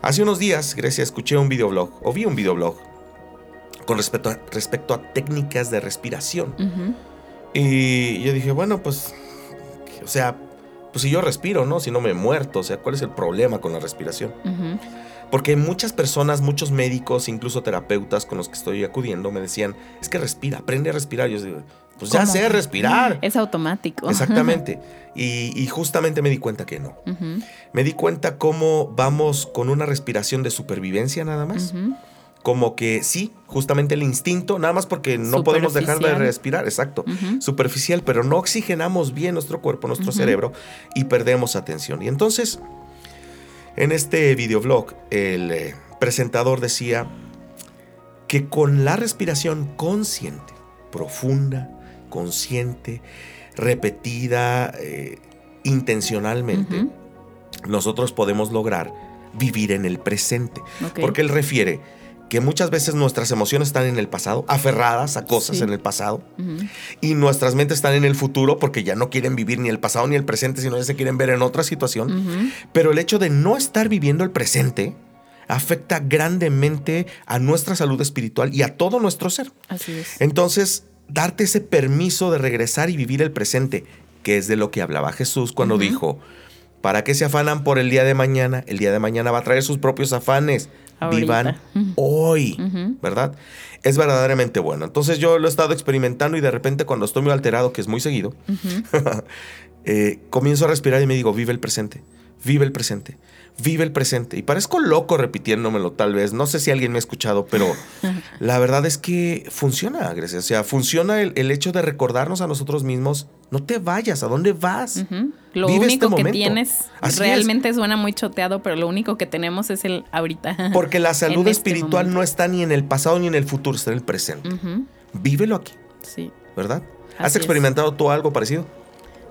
hace unos días, Grecia, escuché un videoblog, o vi un videoblog, con respecto a, respecto a técnicas de respiración. Uh -huh. Y yo dije, bueno, pues, o sea, pues si yo respiro, ¿no? Si no me he muerto, o sea, ¿cuál es el problema con la respiración? Uh -huh. Porque muchas personas, muchos médicos, incluso terapeutas con los que estoy acudiendo, me decían, es que respira, aprende a respirar. Yo digo, pues ya sé respirar. Es automático. Exactamente. Y, y, justamente me di cuenta que no. Uh -huh. Me di cuenta cómo vamos con una respiración de supervivencia nada más. Uh -huh. Como que sí, justamente el instinto, nada más porque no podemos dejar de respirar, exacto. Uh -huh. Superficial, pero no oxigenamos bien nuestro cuerpo, nuestro cerebro y perdemos atención. Y entonces en este videoblog, el eh, presentador decía que con la respiración consciente, profunda, consciente, repetida eh, intencionalmente, uh -huh. nosotros podemos lograr vivir en el presente. Okay. Porque él refiere que muchas veces nuestras emociones están en el pasado, aferradas a cosas sí. en el pasado, uh -huh. y nuestras mentes están en el futuro porque ya no quieren vivir ni el pasado ni el presente, sino ya se quieren ver en otra situación. Uh -huh. Pero el hecho de no estar viviendo el presente afecta grandemente a nuestra salud espiritual y a todo nuestro ser. Así es. Entonces, darte ese permiso de regresar y vivir el presente, que es de lo que hablaba Jesús cuando dijo, ¿para qué se afanan por el día de mañana? El día de mañana va a traer sus propios afanes. Ahorita. Vivan hoy. ¿verdad? Es verdaderamente bueno. Entonces yo lo he estado experimentando y de repente cuando estoy muy alterado, que es muy seguido, eh, comienzo a respirar y me digo, vive el presente, vive el presente, vive el presente. Y parezco loco repitiéndomelo tal vez, no sé si alguien me ha escuchado, pero la verdad es que funciona, Grecia. O sea, funciona el, el hecho de recordarnos a nosotros mismos, no te vayas, ¿a dónde vas? Lo Vive único este que tienes Así es. realmente suena muy choteado, pero lo único que tenemos es el ahorita. Porque la salud este espiritual no está ni en el pasado ni en el futuro, está en el presente. Ujú. Vívelo aquí, Sí. ¿verdad? ¿Has Así es. experimentado tú algo parecido?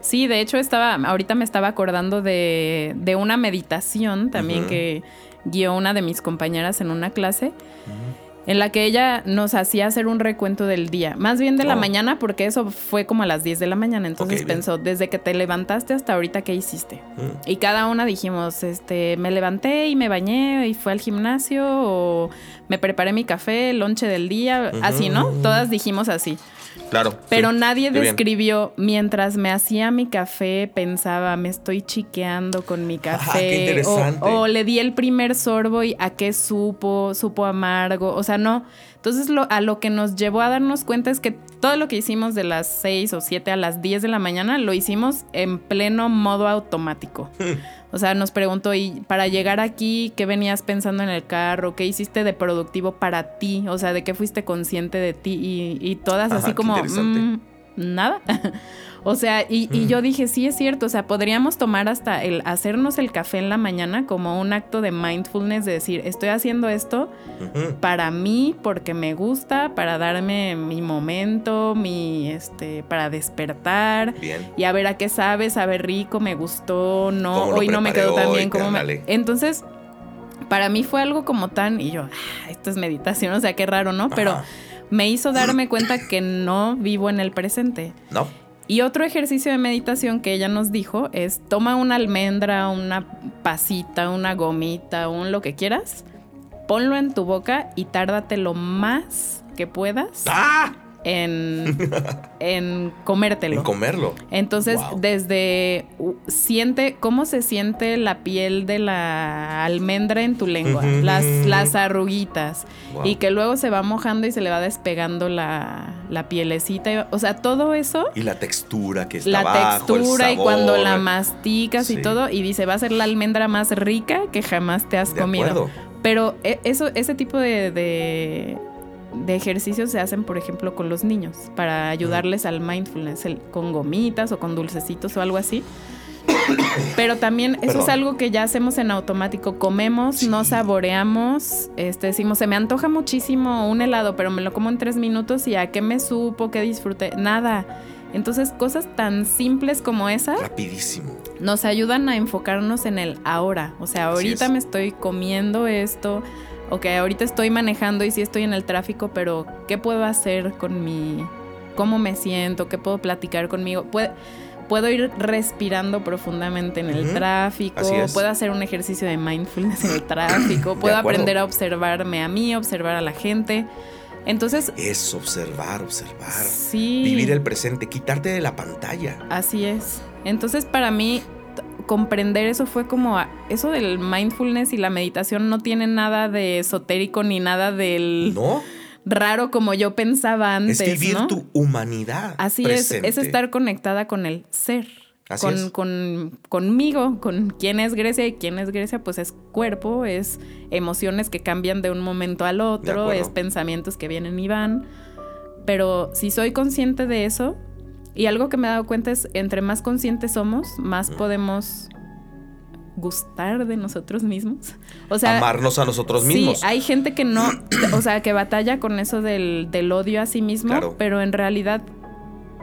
Sí, de hecho estaba, ahorita me estaba acordando de, de una meditación también que guió una de mis compañeras en una clase, en la que ella nos hacía hacer un recuento del día, más bien de la Oh. mañana, porque eso fue como a las 10 de la mañana, entonces bien. pensó, desde que te levantaste hasta ahorita, ¿qué hiciste? Mm. Y cada una dijimos, este, me levanté y me bañé y fui al gimnasio o me preparé mi café, el lonche del día, así, ¿no? Todas dijimos así. Claro. Pero sí. nadie bien. describió, mientras me hacía mi café, pensaba, me estoy chiqueando con mi Ah, café. qué interesante. O, o le di el primer sorbo y a qué supo, supo amargo. O sea, no. Entonces, lo, a lo que nos llevó a darnos cuenta es que todo lo que hicimos de las 6 o 7 a las 10 de la mañana lo hicimos en pleno modo automático. O sea, nos preguntó, ¿y para llegar aquí, qué venías pensando en el carro? ¿Qué hiciste de productivo para ti? O sea, ¿de qué fuiste consciente de ti? Y, y todas Ajá, así como. "Mm, nada. o sea, y, y Mm. yo dije, sí es cierto, o sea, podríamos tomar hasta el hacernos el café en la mañana como un acto de mindfulness, de decir, estoy haciendo esto para mí, porque me gusta, para darme mi momento, mi, este, para despertar. Bien. Y a ver a qué sabe, sabe rico, me gustó, no, ¿Cómo lo hoy no me quedó tan bien como me... Ándale. Entonces, para mí fue algo como tan, y yo, "Ah, esto es meditación, o sea, qué raro, ¿no? Pero. Me hizo darme cuenta que no vivo en el presente. ¿No? Y otro ejercicio de meditación que ella nos dijo es toma una almendra, una pasita, una gomita, un lo que quieras, ponlo en tu boca y tárdate lo más que puedas ¡Ah! En, en comértelo. En comerlo. Entonces, Wow. desde siente cómo se siente la piel de la almendra en tu lengua, las, las arruguitas, Wow. y que luego se va mojando y se le va despegando la, la pielecita. y- O sea, todo eso, Y la textura que está la abajo, el textura y cuando la masticas Sí. y todo, y dice, va a ser la almendra más rica que jamás te has De comido. acuerdo. Pero e- eso, ese tipo de, de, de ejercicios se hacen, por ejemplo, con los niños, para ayudarles al mindfulness, el- con gomitas o con dulcecitos o algo así. Pero también eso Perdón. es algo que ya hacemos en automático. Comemos, Sí. no saboreamos, este, decimos, se me antoja muchísimo un helado, pero me lo como en tres minutos y a qué me supo, qué disfruté, nada. Entonces, cosas tan simples como esas Rapidísimo. nos ayudan a enfocarnos en el ahora. O sea, ahorita me estoy comiendo esto, ok, ahorita estoy manejando y sí estoy en el tráfico, pero ¿qué puedo hacer con mi... cómo me siento? ¿Qué puedo platicar conmigo? Puede- Puedo ir respirando profundamente en el tráfico, puedo hacer un ejercicio de mindfulness en el tráfico, puedo aprender a observarme a mí, observar a la gente. Entonces, Es observar, observar. sí. Vivir el presente, quitarte de la pantalla. Así es. Entonces, para mí, comprender eso fue como eso del mindfulness y la meditación no tiene nada de esotérico ni nada del ¿No? raro como yo pensaba antes. es vivir ¿no? tu humanidad. Así presente. es, es estar conectada con el ser. Así con, es. con- conmigo, con quién es Grecia y quién es Grecia, pues es cuerpo, es emociones que cambian de un momento al otro, es pensamientos que vienen y van. Pero si soy consciente de eso, y algo que me he dado cuenta es, entre más conscientes somos, más podemos gustar de nosotros mismos. O sea, Amarnos a nosotros mismos. Sí, hay gente que no, o sea, que batalla con eso del, del odio a sí mismo, Claro. pero en realidad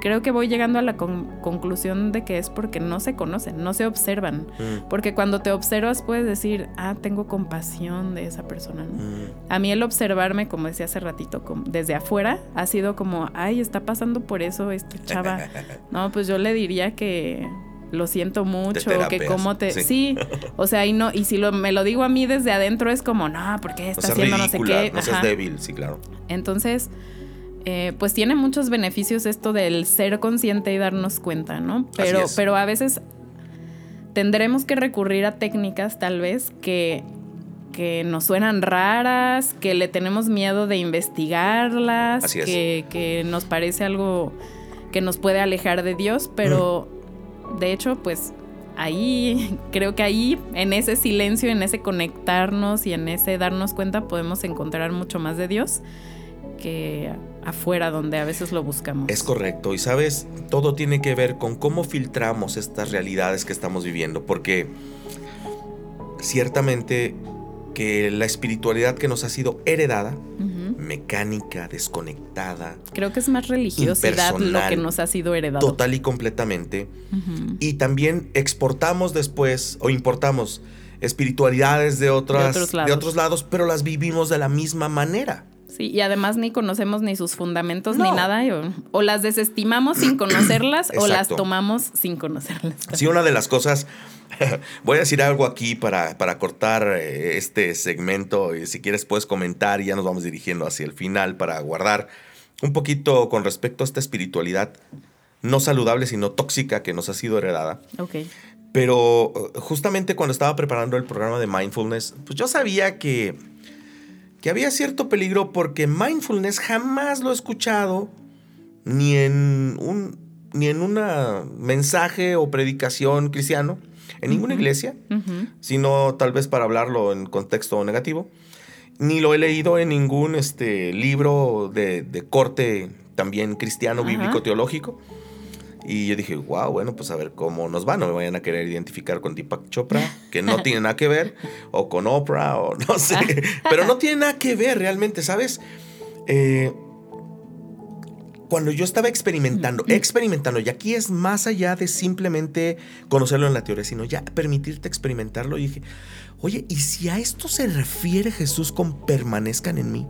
creo que voy llegando a la con- conclusión de que es porque no se conocen, no se observan. Mm, Porque cuando te observas puedes decir, ah, tengo compasión de esa persona. ¿no? mm. A mí el observarme, como decía hace ratito, desde afuera, ha sido como, ay, está pasando por eso esta chava. No, pues yo le diría que lo siento mucho, que cómo te... sí. Sí. o sea, y no, y si lo, me lo digo a mí desde adentro es como, no, porque está haciendo no sé qué. no seas débil, sí, claro. Entonces, eh, pues tiene muchos beneficios esto del ser consciente y darnos cuenta, ¿no? Pero, pero a veces tendremos que recurrir a técnicas tal vez que, que nos suenan raras, que le tenemos miedo de investigarlas, Así es. que, que nos parece algo que nos puede alejar de Dios, pero de hecho, pues ahí, creo que ahí, en ese silencio, en ese conectarnos y en ese darnos cuenta, podemos encontrar mucho más de Dios que afuera donde a veces lo buscamos. Es correcto. Y sabes, todo tiene que ver con cómo filtramos estas realidades que estamos viviendo. Porque ciertamente que la espiritualidad que nos ha sido heredada, mecánica, desconectada, Creo que es más religiosidad lo que nos ha sido heredado. total y completamente, y también exportamos después o importamos espiritualidades de, otras, otros lados. de otros lados, pero las vivimos de la misma manera. Sí, y además ni conocemos ni sus fundamentos No. ni nada. O, o las desestimamos sin conocerlas o las tomamos sin conocerlas. Sí, una de las cosas, voy a decir algo aquí para, para cortar eh, este segmento si quieres puedes comentar y ya nos vamos dirigiendo hacia el final para guardar un poquito con respecto a esta espiritualidad no saludable sino tóxica que nos ha sido heredada. Ok. Pero eh, justamente cuando estaba preparando el programa de mindfulness, pues yo sabía que, que había cierto peligro porque mindfulness jamás lo he escuchado ni en un ni en un mensaje o predicación cristiano, en ninguna iglesia, sino tal vez para hablarlo en contexto negativo. Ni lo he leído en ningún este, libro de, de corte también cristiano, bíblico, teológico. Y yo dije, wow, bueno, pues a ver cómo nos va. No me vayan a querer identificar con Deepak Chopra, que no tiene nada que ver, o con Oprah, o no sé. Pero no tiene nada que ver realmente, ¿sabes? Eh, cuando yo estaba experimentando, experimentando, y aquí es más allá de simplemente conocerlo en la teoría, sino ya permitirte experimentarlo, y dije, oye, ¿y si a esto se refiere Jesús con permanezcan en mí?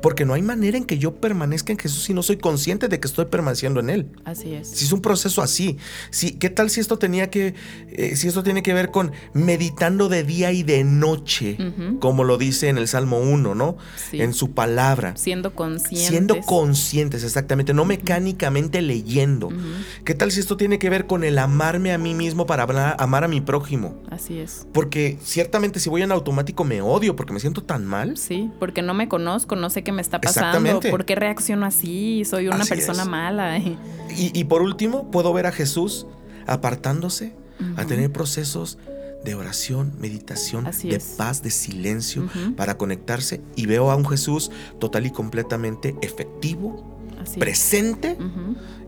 Porque no hay manera en que yo permanezca en Jesús si no soy consciente de que estoy permaneciendo en Él. Así es. Si es un proceso así, si, ¿qué tal si esto tenía que, eh, si esto tiene que ver con meditando de día y de noche, como lo dice en el Salmo 1, ¿no? Sí. En su palabra. Siendo conscientes. Siendo conscientes, exactamente, no mecánicamente leyendo. ¿Qué tal si esto tiene que ver con el amarme a mí mismo para amar a mi prójimo? Así es. Porque ciertamente si voy en automático me odio porque me siento tan mal. Sí, porque no me conozco, no sé qué me está pasando, por qué reacciono así, soy una Así persona es. mala. Y, y por último, puedo ver a Jesús apartándose a Ujú. tener procesos de oración, meditación, Así de es. paz, de silencio para conectarse. Y veo a un Jesús total y completamente efectivo, Así presente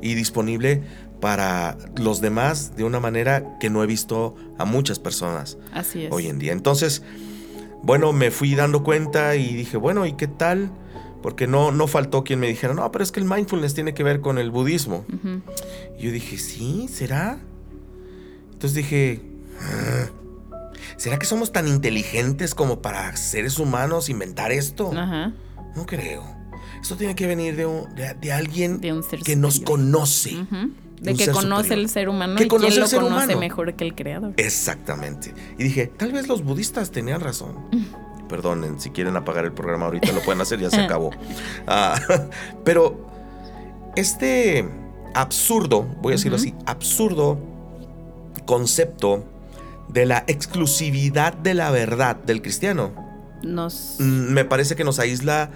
y disponible para los demás de una manera que no he visto a muchas personas Así es. hoy en día. Entonces, bueno, me fui dando cuenta y dije, bueno, ¿y qué tal? Porque no, no faltó quien me dijera, no, pero es que el mindfulness tiene que ver con el budismo. Y yo dije, ¿sí? ¿Será? Entonces dije, "Ah, ¿será que somos tan inteligentes como para seres humanos inventar esto? No creo. Esto tiene que venir de, un- de- de alguien De un ser que nos conoce. De De que conoce superior. el ser humano Que y conoce quién el lo ser conoce humano. mejor que el creador. Exactamente. Y dije, tal vez los budistas tenían razón. Perdonen, si quieren apagar el programa ahorita lo pueden hacer, ya se acabó. Ah, pero este absurdo, voy a decirlo así, absurdo concepto de la exclusividad de la verdad del cristiano, Nos mm, me parece que nos aísla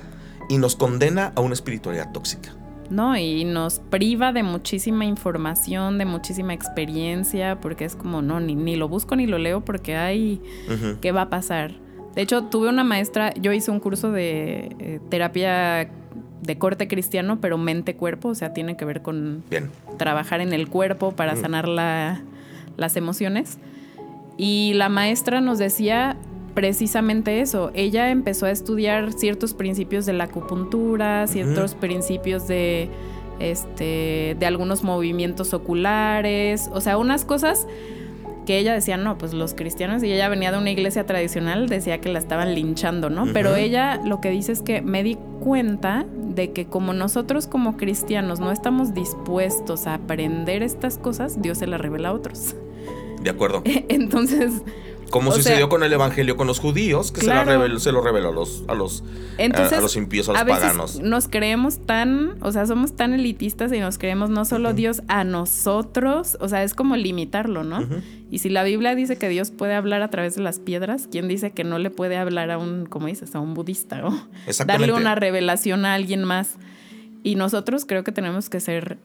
y nos condena a una espiritualidad tóxica. No, y nos priva de muchísima información, de muchísima experiencia, porque es como, no, ni, ni lo busco ni lo leo porque hay, Ujú. ¿qué va a pasar? De hecho, tuve una maestra, yo hice un curso de eh, terapia de corte cristiano, pero mente-cuerpo, o sea, tiene que ver con Bien. trabajar en el cuerpo para Mm. sanar la- las emociones. Y la maestra nos decía precisamente eso. Ella empezó a estudiar ciertos principios de la acupuntura, ciertos principios de este de algunos movimientos oculares, o sea, unas cosas que ella decía, no, pues los cristianos, y ella venía de una iglesia tradicional, decía que la estaban linchando, ¿no? Pero ella lo que dice es que me di cuenta de que como nosotros como cristianos no estamos dispuestos a aprender estas cosas, Dios se las revela a otros. De acuerdo. Entonces, Como O sucedió sea- con el evangelio con los judíos, que se, la reveló- se lo reveló a los, a los, Entonces, a, a los impíos, a los a veces paganos. nos creemos tan, o sea, somos tan elitistas y nos creemos no solo Dios a nosotros, o sea, es como limitarlo, ¿no? Y si la Biblia dice que Dios puede hablar a través de las piedras, ¿quién dice que no le puede hablar a un, como dices, a un budista o darle una revelación a alguien más? Y nosotros creo que tenemos que ser,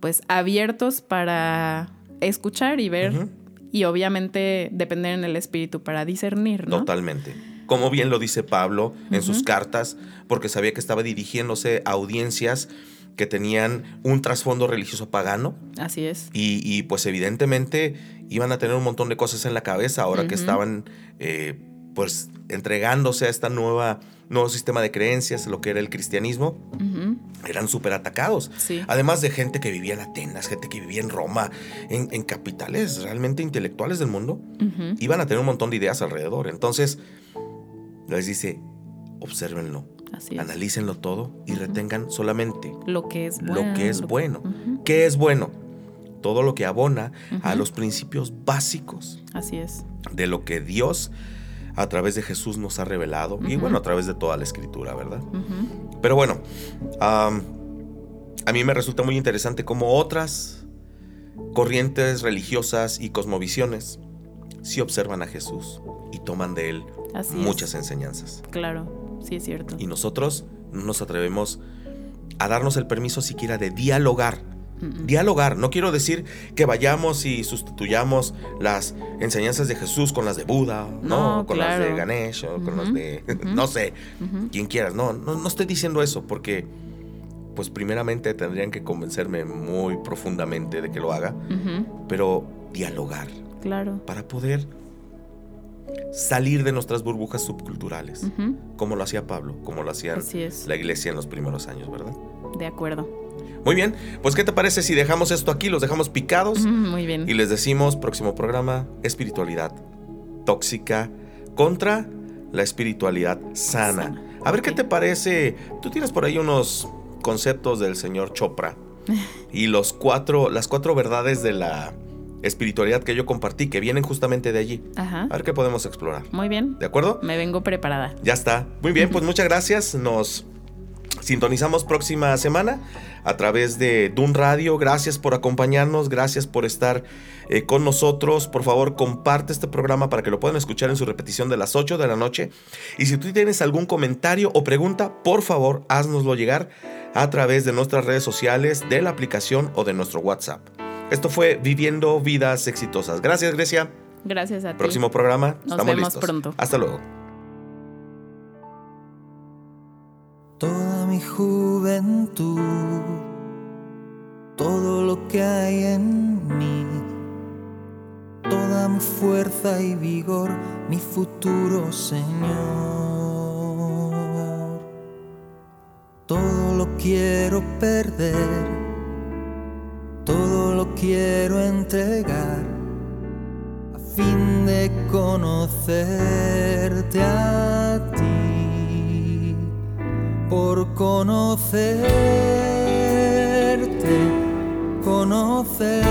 pues, abiertos para escuchar y ver. Y obviamente depender en el espíritu para discernir, ¿no? Totalmente. Como bien lo dice Pablo en sus cartas, porque sabía que estaba dirigiéndose a audiencias que tenían un trasfondo religioso pagano Así es. y, y, pues evidentemente iban a tener un montón de cosas en la cabeza ahora que estaban eh, pues entregándose a esta nueva nuevo sistema de creencias, lo que era el cristianismo, eran súper atacados. Sí. Además de gente que vivía en Atenas, gente que vivía en Roma, en, en capitales realmente intelectuales del mundo, iban a tener un montón de ideas alrededor. Entonces, les dice, obsérvenlo, Así analícenlo todo y retengan solamente Lo que es bueno. lo que es bueno. ¿Qué es bueno? Todo lo que abona a los principios básicos Así es. de lo que Dios a través de Jesús nos ha revelado y bueno, a través de toda la escritura, ¿verdad? Pero bueno, a mí me resulta muy interesante cómo otras corrientes religiosas y cosmovisiones sí observan a Jesús y toman de él Así muchas es. enseñanzas. Claro, sí es cierto. Y nosotros no nos atrevemos a darnos el permiso siquiera de dialogar. Dialogar, no quiero decir que vayamos y sustituyamos las enseñanzas de Jesús con las de Buda, no, No, con las de. Ganesh o con las de, no sé, Ujú. quien quieras. No, no, no estoy diciendo eso porque, pues primeramente tendrían que convencerme muy profundamente de que lo haga, pero dialogar Claro. para poder salir de nuestras burbujas subculturales, como lo hacía Pablo, como lo hacía la iglesia en los primeros años, ¿verdad? De acuerdo. Muy bien, pues ¿qué te parece si dejamos esto aquí, los dejamos picados Muy bien. y les decimos, próximo programa, espiritualidad tóxica contra la espiritualidad sana. Sana, A ver qué te parece, tú tienes por ahí unos conceptos del señor Chopra y los cuatro, las cuatro verdades de la espiritualidad que yo compartí, que vienen justamente de allí. Ajá. A ver qué podemos explorar. Muy bien. ¿De acuerdo? Me vengo preparada. Ya está. Muy bien, pues muchas gracias. Nos sintonizamos próxima semana a través de Dun Radio. Gracias por acompañarnos, gracias por estar eh, con nosotros. Por favor, comparte este programa para que lo puedan escuchar en su repetición de las 8 de la noche. Y si tú tienes algún comentario o pregunta, por favor, haznoslo llegar a través de nuestras redes sociales, de la aplicación o de nuestro WhatsApp. Esto fue Viviendo Vidas Exitosas. Gracias, Grecia. Gracias a ti. Próximo programa. Nos Estamos vemos listos. pronto. Hasta luego. Toda mi juventud, todo lo que hay en mí, toda mi fuerza y vigor, mi futuro Señor. Todo lo quiero perder, todo lo quiero entregar a fin de conocerte a ti por conocerte, conocerte,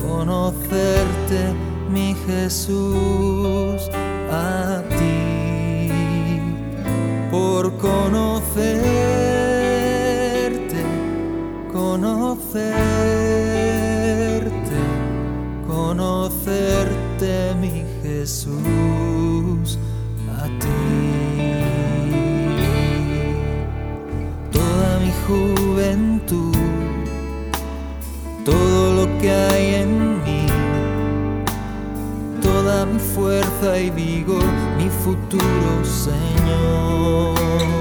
conocerte, mi Jesús, a ti, por conocerte, conocerte, conocerte, mi Jesús, que hay en mí, toda mi fuerza y vigor, mi futuro Señor.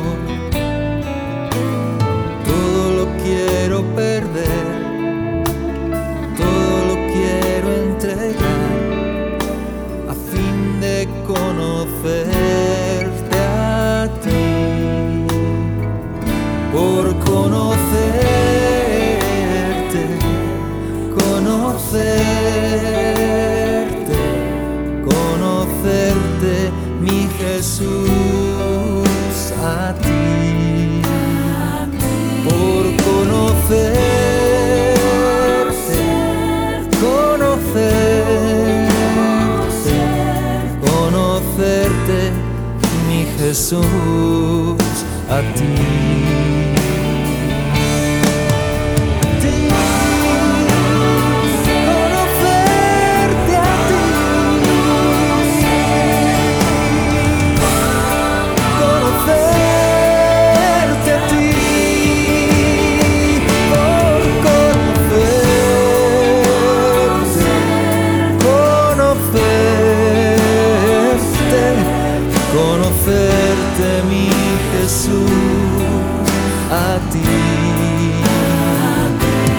Jesús, conocerte mi Jesús, a ti,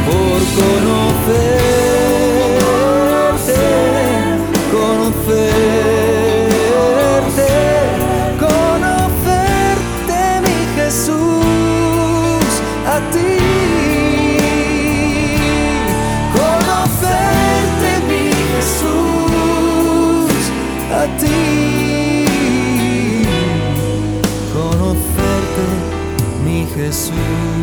por conocerte, Conocerte mi Jesús.